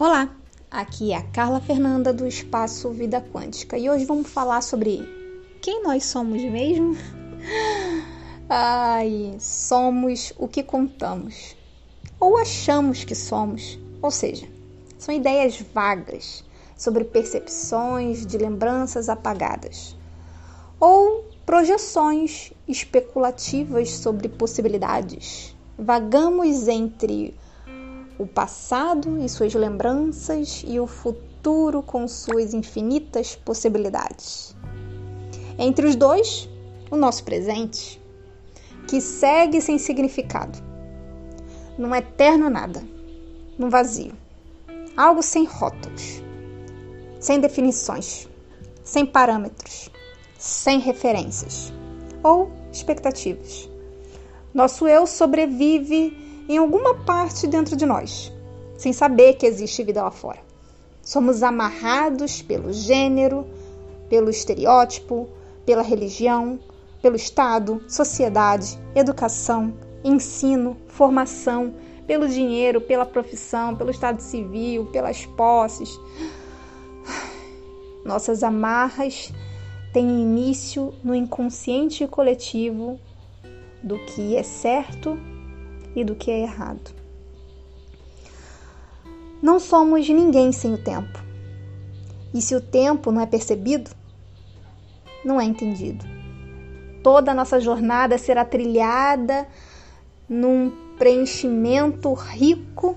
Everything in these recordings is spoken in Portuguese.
Olá, aqui é a Carla Fernanda do Espaço Vida Quântica e hoje vamos falar sobre quem nós somos mesmo? Ai, somos o que contamos ou achamos que somos, ou seja, são ideias vagas sobre percepções de lembranças apagadas ou projeções especulativas sobre possibilidades. Vagamos entre o passado e suas lembranças e o futuro com suas infinitas possibilidades. Entre os dois, o nosso presente, que segue sem significado, num eterno nada, num vazio, algo sem rótulos, sem definições, sem parâmetros, sem referências ou expectativas. Nosso eu sobrevive em alguma parte dentro de nós, sem saber que existe vida lá fora. Somos amarrados pelo gênero, pelo estereótipo, pela religião, pelo Estado, sociedade, educação, ensino, formação, pelo dinheiro, pela profissão, pelo Estado civil, pelas posses. Nossas amarras têm início no inconsciente coletivo do que é certo e do que é errado. Não somos ninguém sem o tempo. E se o tempo não é percebido, não é entendido. Toda a nossa jornada será trilhada num preenchimento rico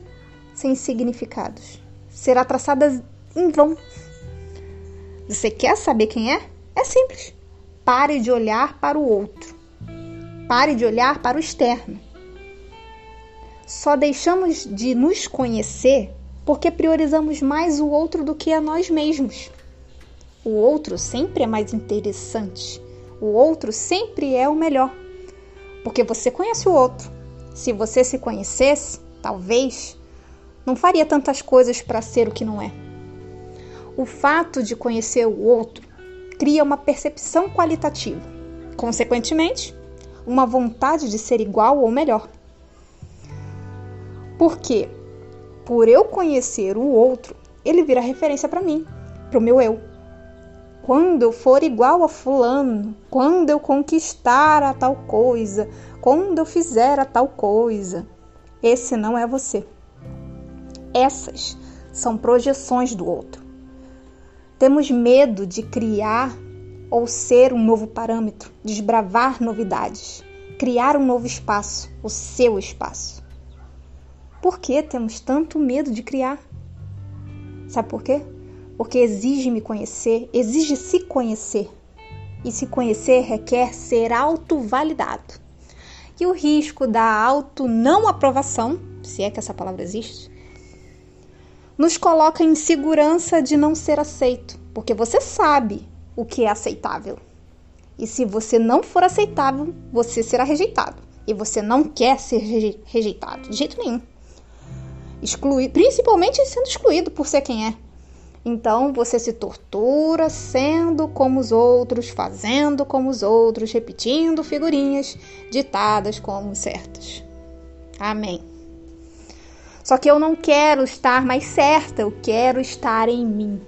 sem significados. Será traçada em vão. Você quer saber quem é? É simples. Pare de olhar para o outro. Pare de olhar para o externo. Só deixamos de nos conhecer porque priorizamos mais o outro do que a nós mesmos. O outro sempre é mais interessante. O outro sempre é o melhor. Porque você conhece o outro. Se você se conhecesse, talvez não faria tantas coisas para ser o que não é. O fato de conhecer o outro cria uma percepção qualitativa. Consequentemente, uma vontade de ser igual ou melhor. Porque por eu conhecer o outro, ele vira referência para mim, para o meu eu. Quando eu for igual a fulano, quando eu conquistar a tal coisa, quando eu fizer a tal coisa, esse não é você. Essas são projeções do outro. Temos medo de criar ou ser um novo parâmetro, desbravar novidades, criar um novo espaço, o seu espaço. Por que temos tanto medo de criar? Sabe por quê? Porque exige me conhecer, exige se conhecer. E se conhecer requer ser autovalidado. E o risco da auto não aprovação, se é que essa palavra existe, nos coloca em segurança de não ser aceito, porque você sabe o que é aceitável. E se você não for aceitável, você será rejeitado. E você não quer ser rejeitado de jeito nenhum principalmente sendo excluído por ser quem é. Então você se tortura sendo como os outros, fazendo como os outros, repetindo figurinhas ditadas como certas. Amém. Só que eu não quero estar mais certa, eu quero estar em mim.